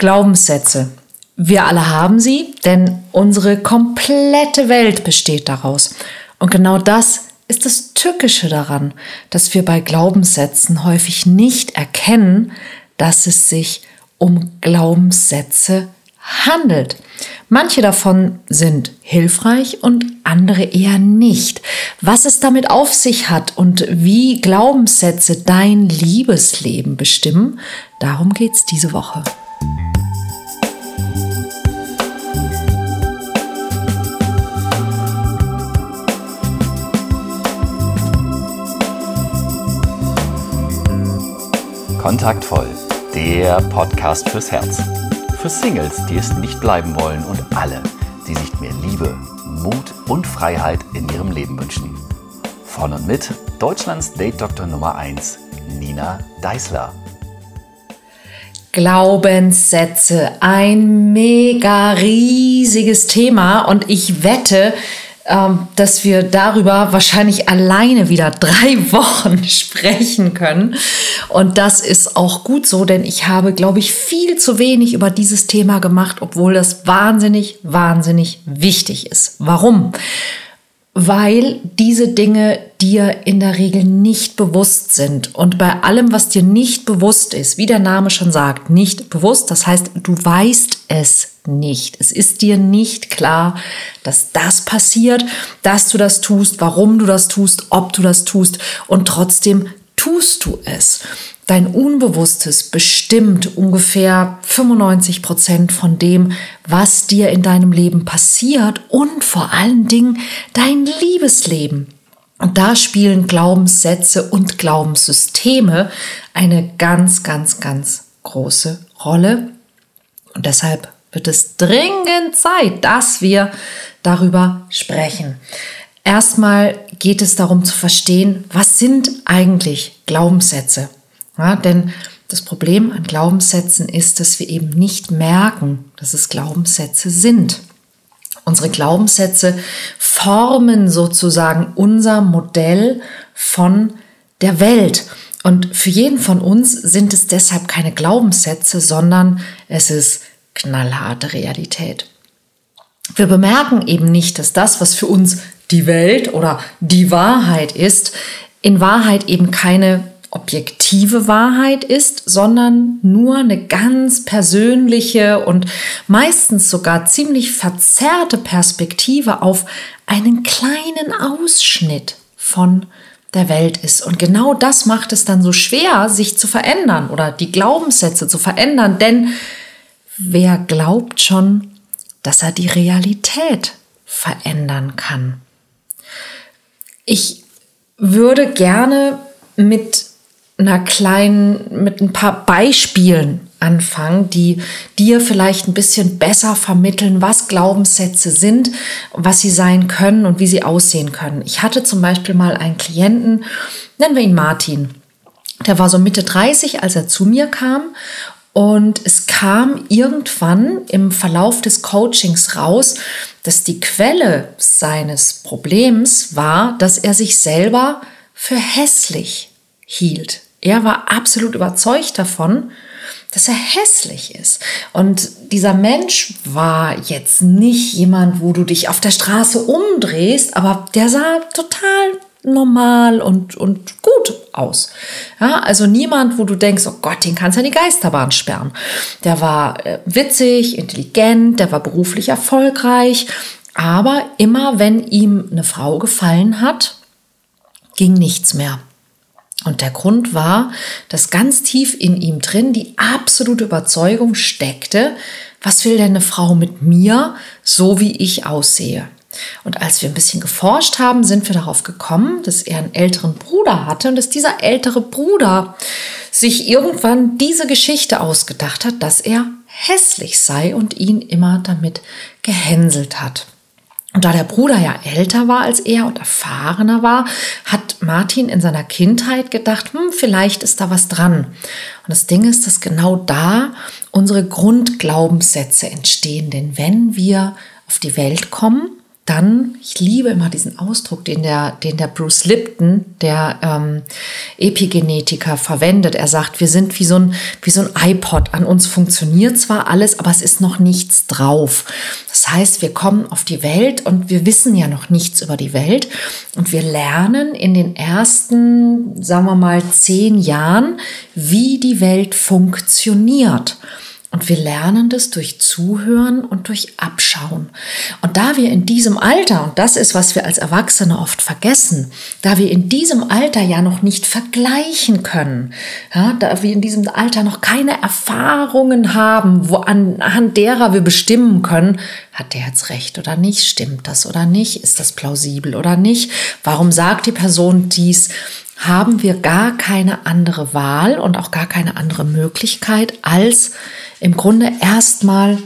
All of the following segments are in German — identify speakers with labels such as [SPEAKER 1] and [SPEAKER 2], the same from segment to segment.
[SPEAKER 1] Glaubenssätze. Wir alle haben sie, denn unsere komplette Welt besteht daraus. Und genau das ist das Tückische daran, dass wir bei Glaubenssätzen häufig nicht erkennen, dass es sich um Glaubenssätze handelt. Manche davon sind hilfreich und andere eher nicht. Was es damit auf sich hat und wie Glaubenssätze dein Liebesleben bestimmen, darum geht es diese Woche.
[SPEAKER 2] Kontaktvoll, der Podcast fürs Herz. Für Singles, die es nicht bleiben wollen und alle, die sich mehr Liebe, Mut und Freiheit in ihrem Leben wünschen. Von und mit Deutschlands Date-Doktor Nummer 1, Nina Deißler.
[SPEAKER 1] Glaubenssätze, ein mega riesiges Thema und ich wette, dass wir darüber wahrscheinlich alleine wieder drei Wochen sprechen können. Und das ist auch gut so, denn ich habe, glaube ich, viel zu wenig über dieses Thema gemacht, obwohl das wahnsinnig, wahnsinnig wichtig ist. Warum? weil diese Dinge dir in der Regel nicht bewusst sind. Und bei allem, was dir nicht bewusst ist, wie der Name schon sagt, nicht bewusst, das heißt, du weißt es nicht. Es ist dir nicht klar, dass das passiert, dass du das tust, warum du das tust, ob du das tust und trotzdem tust du es. Dein Unbewusstes bestimmt ungefähr 95 Prozent von dem, was dir in deinem Leben passiert und vor allen Dingen dein Liebesleben. Und da spielen Glaubenssätze und Glaubenssysteme eine ganz, ganz, ganz große Rolle. Und deshalb wird es dringend Zeit, dass wir darüber sprechen. Erstmal geht es darum zu verstehen, was sind eigentlich Glaubenssätze? Ja, denn das Problem an Glaubenssätzen ist, dass wir eben nicht merken, dass es Glaubenssätze sind. Unsere Glaubenssätze formen sozusagen unser Modell von der Welt. Und für jeden von uns sind es deshalb keine Glaubenssätze, sondern es ist knallharte Realität. Wir bemerken eben nicht, dass das, was für uns die Welt oder die Wahrheit ist, in Wahrheit eben keine objektive Wahrheit ist, sondern nur eine ganz persönliche und meistens sogar ziemlich verzerrte Perspektive auf einen kleinen Ausschnitt von der Welt ist. Und genau das macht es dann so schwer, sich zu verändern oder die Glaubenssätze zu verändern, denn wer glaubt schon, dass er die Realität verändern kann? Ich würde gerne mit einer kleinen, mit ein paar Beispielen anfangen, die dir vielleicht ein bisschen besser vermitteln, was Glaubenssätze sind, was sie sein können und wie sie aussehen können. Ich hatte zum Beispiel mal einen Klienten, nennen wir ihn Martin. Der war so Mitte 30, als er zu mir kam. Und es kam irgendwann im Verlauf des Coachings raus, dass die Quelle seines Problems war, dass er sich selber für hässlich hielt. Er war absolut überzeugt davon, dass er hässlich ist. Und dieser Mensch war jetzt nicht jemand, wo du dich auf der Straße umdrehst, aber der sah total normal und, und gut aus. Ja, also niemand, wo du denkst, oh Gott, den kannst du in die Geisterbahn sperren. Der war äh, witzig, intelligent, der war beruflich erfolgreich, aber immer wenn ihm eine Frau gefallen hat, ging nichts mehr. Und der Grund war, dass ganz tief in ihm drin die absolute Überzeugung steckte, was will denn eine Frau mit mir, so wie ich aussehe? Und als wir ein bisschen geforscht haben, sind wir darauf gekommen, dass er einen älteren Bruder hatte und dass dieser ältere Bruder sich irgendwann diese Geschichte ausgedacht hat, dass er hässlich sei und ihn immer damit gehänselt hat. Und da der Bruder ja älter war als er und erfahrener war, hat Martin in seiner Kindheit gedacht, hm, vielleicht ist da was dran. Und das Ding ist, dass genau da unsere Grundglaubenssätze entstehen. Denn wenn wir auf die Welt kommen, dann, ich liebe immer diesen Ausdruck, den der, den der Bruce Lipton, der ähm, Epigenetiker, verwendet. Er sagt, wir sind wie so, ein, wie so ein iPod. An uns funktioniert zwar alles, aber es ist noch nichts drauf. Das heißt, wir kommen auf die Welt und wir wissen ja noch nichts über die Welt. Und wir lernen in den ersten, sagen wir mal, zehn Jahren, wie die Welt funktioniert. Und wir lernen das durch Zuhören und durch Abschauen. Und da wir in diesem Alter, und das ist, was wir als Erwachsene oft vergessen, da wir in diesem Alter ja noch nicht vergleichen können, ja, da wir in diesem Alter noch keine Erfahrungen haben, wo anhand derer wir bestimmen können, hat der jetzt recht oder nicht, stimmt das oder nicht, ist das plausibel oder nicht, warum sagt die Person dies, haben wir gar keine andere Wahl und auch gar keine andere Möglichkeit, als im Grunde erstmal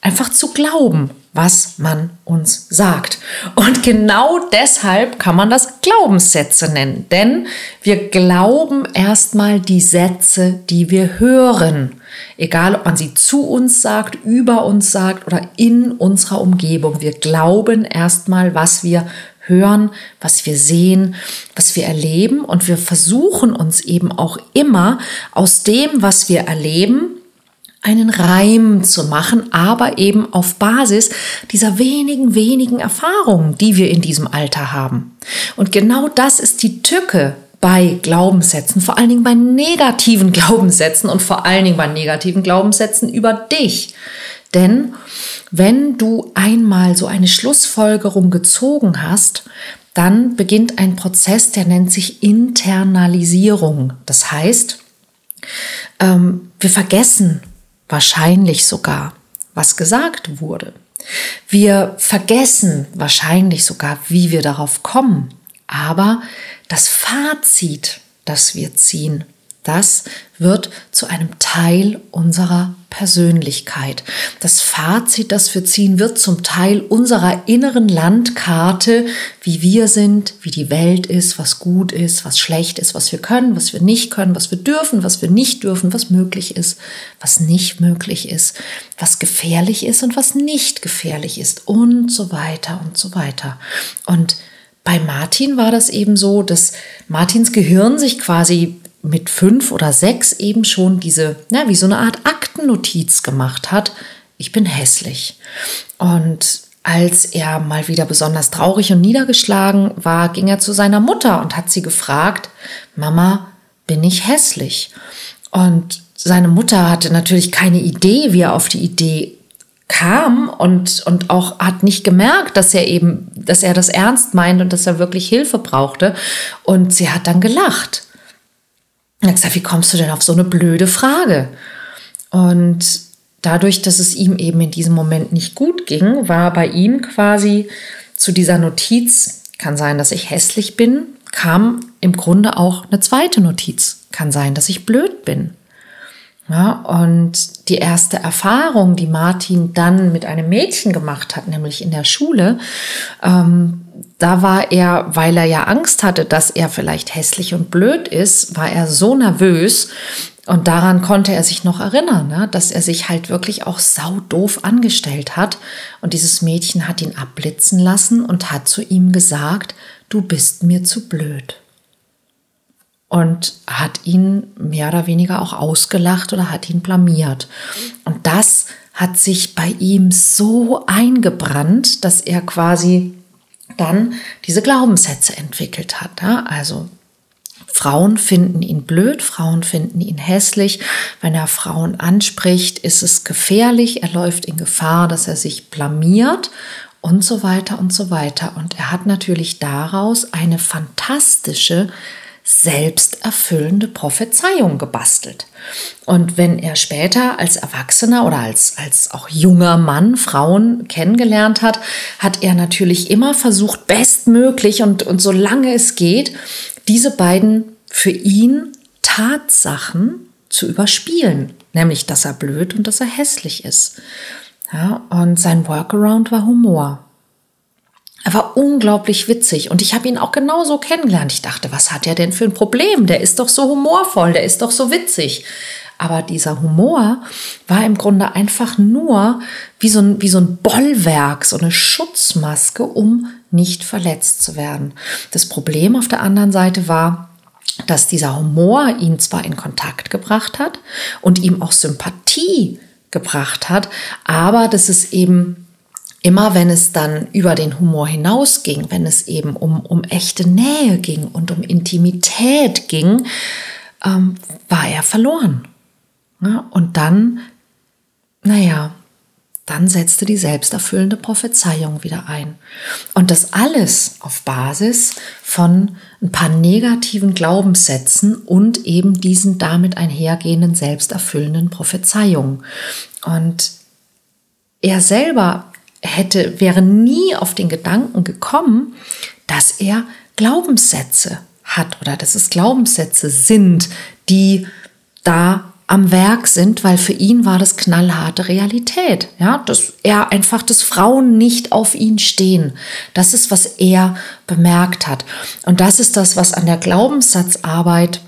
[SPEAKER 1] einfach zu glauben, was man uns sagt. Und genau deshalb kann man das Glaubenssätze nennen, denn wir glauben erstmal die Sätze, die wir hören. Egal, ob man sie zu uns sagt, über uns sagt oder in unserer Umgebung. Wir glauben erstmal, was wir hören, was wir sehen, was wir erleben und wir versuchen uns eben auch immer aus dem, was wir erleben, einen Reim zu machen, aber eben auf Basis dieser wenigen, wenigen Erfahrungen, die wir in diesem Alter haben. Und genau das ist die Tücke bei Glaubenssätzen, vor allen Dingen bei negativen Glaubenssätzen und vor allen Dingen bei negativen Glaubenssätzen über dich. Denn wenn du einmal so eine Schlussfolgerung gezogen hast, dann beginnt ein Prozess, der nennt sich Internalisierung. Das heißt, ähm, wir vergessen wahrscheinlich sogar, was gesagt wurde. Wir vergessen wahrscheinlich sogar, wie wir darauf kommen. Aber das Fazit, das wir ziehen, das wird zu einem Teil unserer Persönlichkeit. Das Fazit, das wir ziehen, wird zum Teil unserer inneren Landkarte, wie wir sind, wie die Welt ist, was gut ist, was schlecht ist, was wir können, was wir nicht können, was wir dürfen, was wir nicht dürfen, was möglich ist, was nicht möglich ist, was gefährlich ist und was nicht gefährlich ist und so weiter und so weiter. Und bei Martin war das eben so, dass Martins Gehirn sich quasi mit fünf oder sechs eben schon diese, na, wie so eine Art Aktennotiz gemacht hat. Ich bin hässlich. Und als er mal wieder besonders traurig und niedergeschlagen war, ging er zu seiner Mutter und hat sie gefragt, Mama, bin ich hässlich? Und seine Mutter hatte natürlich keine Idee, wie er auf die Idee kam und, und auch hat nicht gemerkt, dass er eben, dass er das ernst meint und dass er wirklich Hilfe brauchte. Und sie hat dann gelacht. Und er hat gesagt, wie kommst du denn auf so eine blöde Frage? Und dadurch, dass es ihm eben in diesem Moment nicht gut ging, war bei ihm quasi zu dieser Notiz, kann sein, dass ich hässlich bin, kam im Grunde auch eine zweite Notiz, kann sein, dass ich blöd bin. Ja, und die erste Erfahrung, die Martin dann mit einem Mädchen gemacht hat, nämlich in der Schule, ähm, da war er, weil er ja Angst hatte, dass er vielleicht hässlich und blöd ist, war er so nervös. Und daran konnte er sich noch erinnern, ne? dass er sich halt wirklich auch saudoof angestellt hat. Und dieses Mädchen hat ihn abblitzen lassen und hat zu ihm gesagt, du bist mir zu blöd und hat ihn mehr oder weniger auch ausgelacht oder hat ihn blamiert. Und das hat sich bei ihm so eingebrannt, dass er quasi dann diese Glaubenssätze entwickelt hat. Also Frauen finden ihn blöd, Frauen finden ihn hässlich. Wenn er Frauen anspricht, ist es gefährlich, er läuft in Gefahr, dass er sich blamiert und so weiter und so weiter. Und er hat natürlich daraus eine fantastische selbsterfüllende Prophezeiung gebastelt. Und wenn er später als Erwachsener oder als, als auch junger Mann Frauen kennengelernt hat, hat er natürlich immer versucht, bestmöglich und, und solange es geht, diese beiden für ihn Tatsachen zu überspielen. Nämlich, dass er blöd und dass er hässlich ist. Ja, und sein Workaround war Humor. Er war unglaublich witzig und ich habe ihn auch genauso kennengelernt. Ich dachte, was hat er denn für ein Problem? Der ist doch so humorvoll, der ist doch so witzig. Aber dieser Humor war im Grunde einfach nur wie so ein, wie so ein Bollwerk, so eine Schutzmaske, um nicht verletzt zu werden. Das Problem auf der anderen Seite war, dass dieser Humor ihn zwar in Kontakt gebracht hat und ihm auch Sympathie gebracht hat, aber dass es eben immer, wenn es dann über den Humor hinausging, wenn es eben um, um echte Nähe ging und um Intimität ging, ähm, war er verloren. Ja, und dann, naja, dann setzte die selbsterfüllende Prophezeiung wieder ein. Und das alles auf Basis von ein paar negativen Glaubenssätzen und eben diesen damit einhergehenden selbsterfüllenden Prophezeiungen. Und er selber hätte, wäre nie auf den Gedanken gekommen, dass er Glaubenssätze hat oder dass es Glaubenssätze sind, die da am Werk sind, weil für ihn war das knallharte Realität. Ja, dass er einfach, dass Frauen nicht auf ihn stehen. Das ist, was er bemerkt hat. Und das ist das, was an der Glaubenssatzarbeit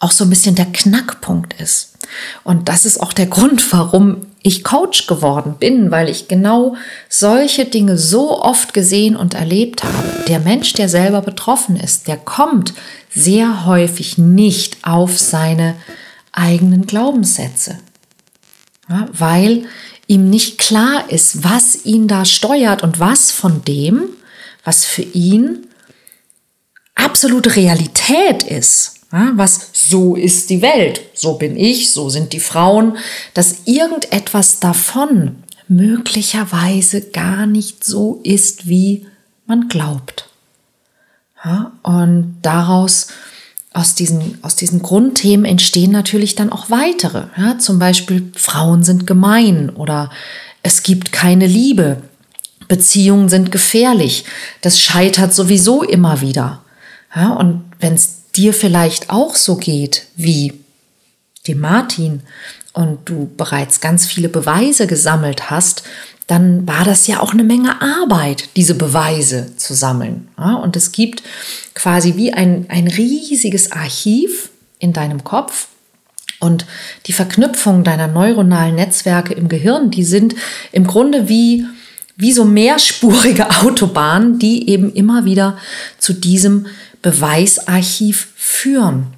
[SPEAKER 1] auch so ein bisschen der Knackpunkt ist. Und das ist auch der Grund, warum ich Coach geworden bin, weil ich genau solche Dinge so oft gesehen und erlebt habe. Der Mensch, der selber betroffen ist, der kommt sehr häufig nicht auf seine eigenen Glaubenssätze, ja, weil ihm nicht klar ist, was ihn da steuert und was von dem, was für ihn absolute Realität ist, was so ist die Welt, so bin ich, so sind die Frauen, dass irgendetwas davon möglicherweise gar nicht so ist, wie man glaubt. Und daraus aus diesen, aus diesen Grundthemen entstehen natürlich dann auch weitere. Ja, zum Beispiel Frauen sind gemein oder es gibt keine Liebe. Beziehungen sind gefährlich. Das scheitert sowieso immer wieder. Ja, und wenn es dir vielleicht auch so geht wie dem Martin und du bereits ganz viele Beweise gesammelt hast, dann war das ja auch eine Menge Arbeit, diese Beweise zu sammeln. Und es gibt quasi wie ein, ein riesiges Archiv in deinem Kopf. Und die Verknüpfung deiner neuronalen Netzwerke im Gehirn, die sind im Grunde wie, wie so mehrspurige Autobahnen, die eben immer wieder zu diesem Beweisarchiv führen.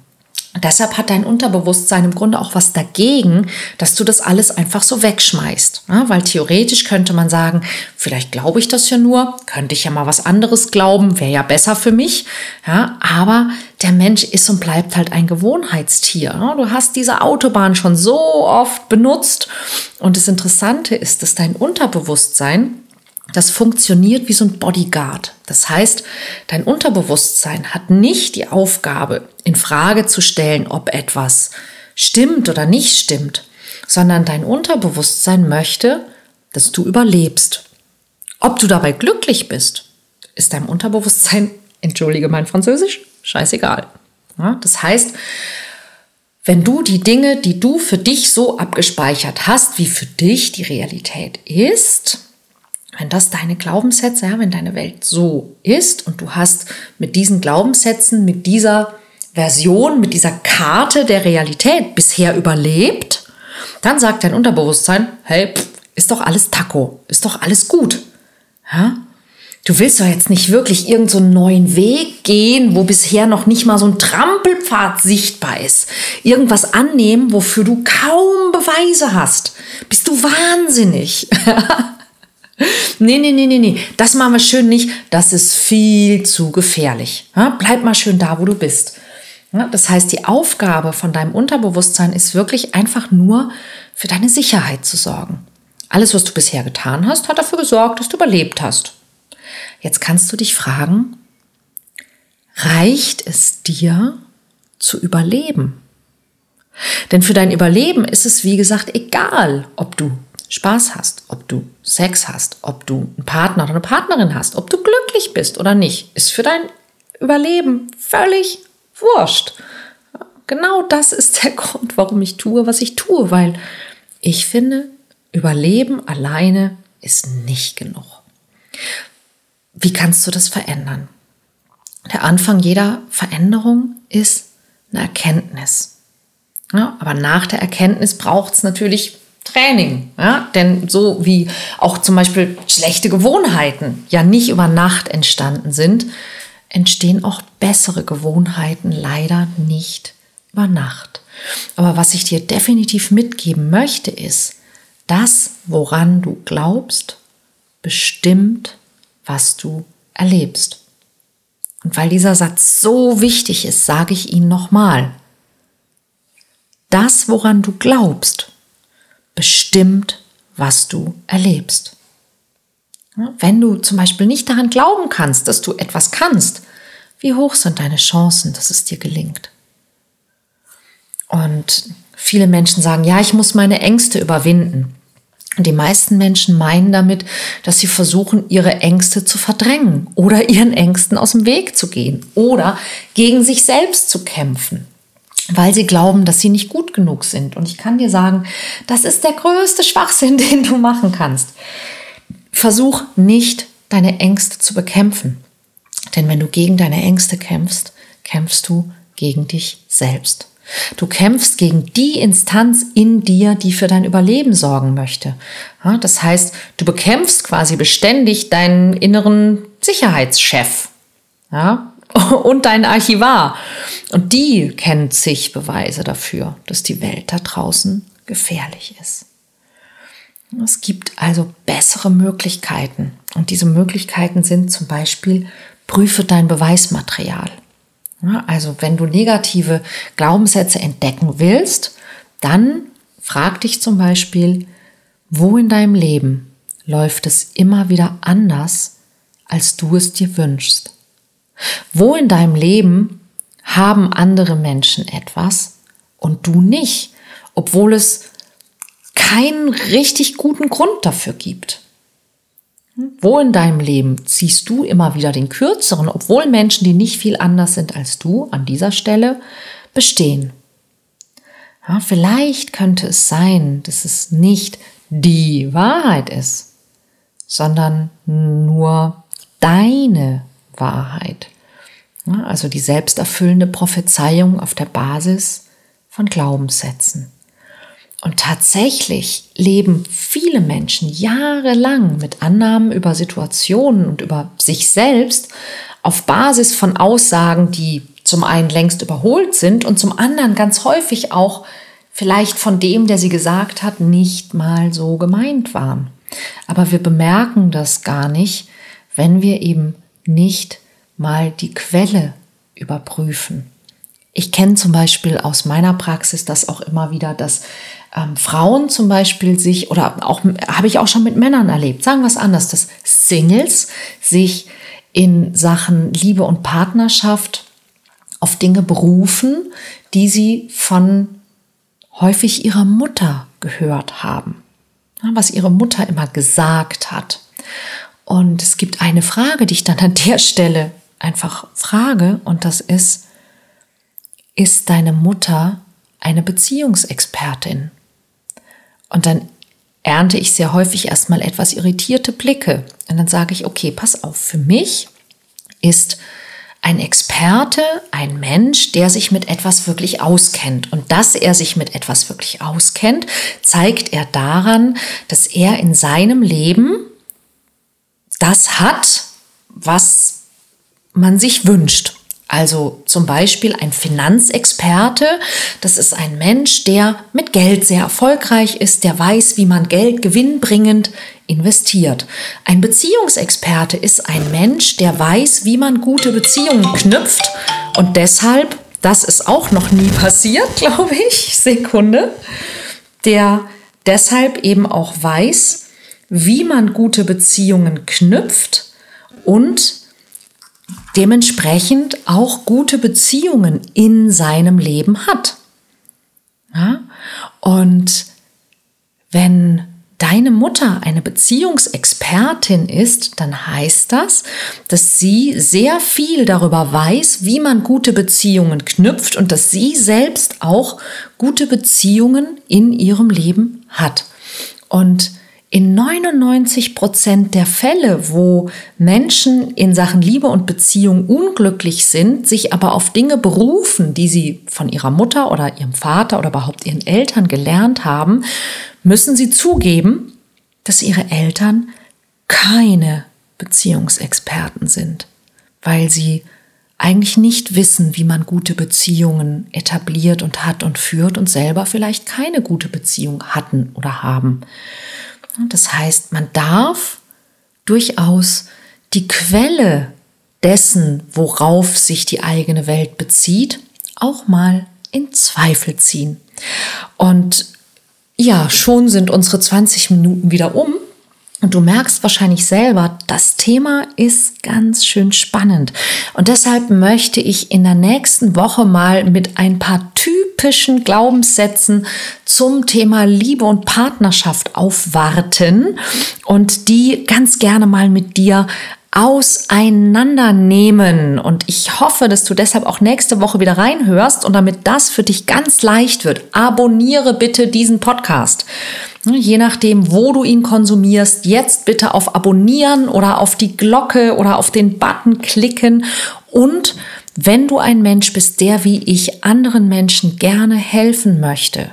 [SPEAKER 1] Deshalb hat dein Unterbewusstsein im Grunde auch was dagegen, dass du das alles einfach so wegschmeißt. Ja, weil theoretisch könnte man sagen, vielleicht glaube ich das ja nur, könnte ich ja mal was anderes glauben, wäre ja besser für mich. Ja, aber der Mensch ist und bleibt halt ein Gewohnheitstier. Ja, du hast diese Autobahn schon so oft benutzt. Und das Interessante ist, dass dein Unterbewusstsein das funktioniert wie so ein Bodyguard. Das heißt, dein Unterbewusstsein hat nicht die Aufgabe, in Frage zu stellen, ob etwas stimmt oder nicht stimmt, sondern dein Unterbewusstsein möchte, dass du überlebst. Ob du dabei glücklich bist, ist deinem Unterbewusstsein, entschuldige mein Französisch, scheißegal. Ja, das heißt, wenn du die Dinge, die du für dich so abgespeichert hast, wie für dich die Realität ist, wenn das deine Glaubenssätze, ja, wenn deine Welt so ist und du hast mit diesen Glaubenssätzen, mit dieser Version, mit dieser Karte der Realität bisher überlebt, dann sagt dein Unterbewusstsein, hey, pff, ist doch alles Taco, ist doch alles gut. Ja? Du willst doch jetzt nicht wirklich irgendeinen so neuen Weg gehen, wo bisher noch nicht mal so ein Trampelpfad sichtbar ist. Irgendwas annehmen, wofür du kaum Beweise hast. Bist du wahnsinnig? Nee, nee, nee, nee, nee. Das machen wir schön nicht. Das ist viel zu gefährlich. Bleib mal schön da, wo du bist. Das heißt, die Aufgabe von deinem Unterbewusstsein ist wirklich einfach nur für deine Sicherheit zu sorgen. Alles, was du bisher getan hast, hat dafür gesorgt, dass du überlebt hast. Jetzt kannst du dich fragen, reicht es dir zu überleben? Denn für dein Überleben ist es, wie gesagt, egal, ob du Spaß hast, ob du Sex hast, ob du einen Partner oder eine Partnerin hast, ob du glücklich bist oder nicht, ist für dein Überleben völlig wurscht. Genau das ist der Grund, warum ich tue, was ich tue, weil ich finde, Überleben alleine ist nicht genug. Wie kannst du das verändern? Der Anfang jeder Veränderung ist eine Erkenntnis. Ja, aber nach der Erkenntnis braucht es natürlich Training. Ja? Denn so wie auch zum Beispiel schlechte Gewohnheiten ja nicht über Nacht entstanden sind, entstehen auch bessere Gewohnheiten leider nicht über Nacht. Aber was ich dir definitiv mitgeben möchte, ist, das, woran du glaubst, bestimmt, was du erlebst. Und weil dieser Satz so wichtig ist, sage ich ihn nochmal. Das, woran du glaubst, bestimmt, was du erlebst. Wenn du zum Beispiel nicht daran glauben kannst, dass du etwas kannst, wie hoch sind deine Chancen, dass es dir gelingt? Und viele Menschen sagen, ja, ich muss meine Ängste überwinden. Und die meisten Menschen meinen damit, dass sie versuchen, ihre Ängste zu verdrängen oder ihren Ängsten aus dem Weg zu gehen oder gegen sich selbst zu kämpfen, weil sie glauben, dass sie nicht gut genug sind. Und ich kann dir sagen, das ist der größte Schwachsinn, den du machen kannst. Versuch nicht, deine Ängste zu bekämpfen. Denn wenn du gegen deine Ängste kämpfst, kämpfst du gegen dich selbst. Du kämpfst gegen die Instanz in dir, die für dein Überleben sorgen möchte. das heißt, du bekämpfst quasi beständig deinen inneren Sicherheitschef ja, und deinen Archivar. Und die kennen zig Beweise dafür, dass die Welt da draußen gefährlich ist. Es gibt also bessere Möglichkeiten. Und diese Möglichkeiten sind zum Beispiel, prüfe dein Beweismaterial. Also wenn du negative Glaubenssätze entdecken willst, dann frag dich zum Beispiel, wo in deinem Leben läuft es immer wieder anders, als du es dir wünschst? Wo in deinem Leben haben andere Menschen etwas und du nicht, obwohl es keinen richtig guten Grund dafür gibt? Wo in deinem Leben ziehst du immer wieder den kürzeren, obwohl Menschen, die nicht viel anders sind als du, an dieser Stelle bestehen? Ja, vielleicht könnte es sein, dass es nicht die Wahrheit ist, sondern nur deine Wahrheit. Ja, also die selbsterfüllende Prophezeiung auf der Basis von Glaubenssätzen. Und tatsächlich leben viele Menschen jahrelang mit Annahmen über Situationen und über sich selbst auf Basis von Aussagen, die zum einen längst überholt sind und zum anderen ganz häufig auch vielleicht von dem, der sie gesagt hat, nicht mal so gemeint waren. Aber wir bemerken das gar nicht, wenn wir eben nicht mal die Quelle überprüfen. Ich kenne zum Beispiel aus meiner Praxis das auch immer wieder, dass ähm, Frauen zum Beispiel sich, oder auch habe ich auch schon mit Männern erlebt, sagen wir es anders, dass Singles sich in Sachen Liebe und Partnerschaft auf Dinge berufen, die sie von häufig ihrer Mutter gehört haben, was ihre Mutter immer gesagt hat. Und es gibt eine Frage, die ich dann an der Stelle einfach frage, und das ist, ist deine Mutter eine Beziehungsexpertin? Und dann ernte ich sehr häufig erstmal etwas irritierte Blicke. Und dann sage ich, okay, pass auf, für mich ist ein Experte ein Mensch, der sich mit etwas wirklich auskennt. Und dass er sich mit etwas wirklich auskennt, zeigt er daran, dass er in seinem Leben das hat, was man sich wünscht. Also zum Beispiel ein Finanzexperte, das ist ein Mensch, der mit Geld sehr erfolgreich ist, der weiß, wie man Geld gewinnbringend investiert. Ein Beziehungsexperte ist ein Mensch, der weiß, wie man gute Beziehungen knüpft und deshalb, das ist auch noch nie passiert, glaube ich, Sekunde, der deshalb eben auch weiß, wie man gute Beziehungen knüpft und dementsprechend auch gute Beziehungen in seinem Leben hat. Ja? Und wenn deine Mutter eine Beziehungsexpertin ist, dann heißt das, dass sie sehr viel darüber weiß, wie man gute Beziehungen knüpft und dass sie selbst auch gute Beziehungen in ihrem Leben hat. Und in 99 Prozent der Fälle, wo Menschen in Sachen Liebe und Beziehung unglücklich sind, sich aber auf Dinge berufen, die sie von ihrer Mutter oder ihrem Vater oder überhaupt ihren Eltern gelernt haben, müssen sie zugeben, dass ihre Eltern keine Beziehungsexperten sind, weil sie eigentlich nicht wissen, wie man gute Beziehungen etabliert und hat und führt und selber vielleicht keine gute Beziehung hatten oder haben. Das heißt, man darf durchaus die Quelle dessen, worauf sich die eigene Welt bezieht, auch mal in Zweifel ziehen. Und ja, schon sind unsere 20 Minuten wieder um. Und du merkst wahrscheinlich selber, das Thema ist ganz schön spannend. Und deshalb möchte ich in der nächsten Woche mal mit ein paar typischen Glaubenssätzen zum Thema Liebe und Partnerschaft aufwarten und die ganz gerne mal mit dir auseinandernehmen. Und ich hoffe, dass du deshalb auch nächste Woche wieder reinhörst und damit das für dich ganz leicht wird. Abonniere bitte diesen Podcast. Ne, je nachdem, wo du ihn konsumierst, jetzt bitte auf Abonnieren oder auf die Glocke oder auf den Button klicken. Und wenn du ein Mensch bist, der wie ich anderen Menschen gerne helfen möchte,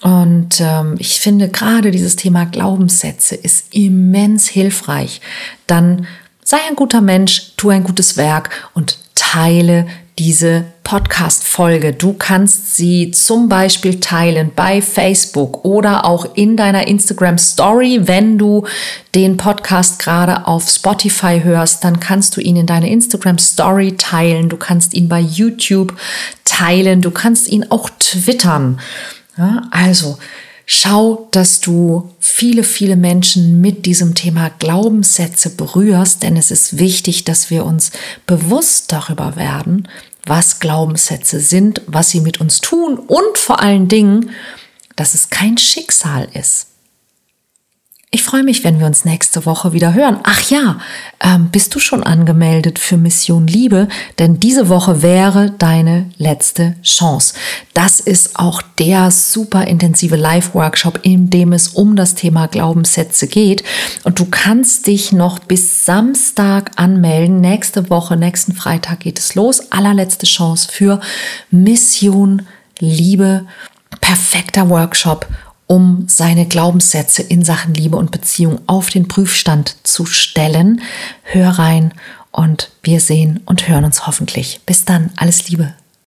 [SPEAKER 1] und ähm, ich finde gerade dieses Thema Glaubenssätze ist immens hilfreich. Dann sei ein guter Mensch, tu ein gutes Werk und teile diese Podcast-Folge. Du kannst sie zum Beispiel teilen bei Facebook oder auch in deiner Instagram Story. Wenn du den Podcast gerade auf Spotify hörst, dann kannst du ihn in deine Instagram Story teilen. Du kannst ihn bei YouTube teilen. Du kannst ihn auch twittern. Ja, also, Schau, dass du viele, viele Menschen mit diesem Thema Glaubenssätze berührst, denn es ist wichtig, dass wir uns bewusst darüber werden, was Glaubenssätze sind, was sie mit uns tun und vor allen Dingen, dass es kein Schicksal ist. Ich freue mich, wenn wir uns nächste Woche wieder hören. Ach ja, ähm, bist du schon angemeldet für Mission Liebe? Denn diese Woche wäre deine letzte Chance. Das ist auch der super intensive Live-Workshop, in dem es um das Thema Glaubenssätze geht. Und du kannst dich noch bis Samstag anmelden. Nächste Woche, nächsten Freitag geht es los. Allerletzte Chance für Mission Liebe. Perfekter Workshop um seine Glaubenssätze in Sachen Liebe und Beziehung auf den Prüfstand zu stellen. Hör rein und wir sehen und hören uns hoffentlich. Bis dann, alles Liebe.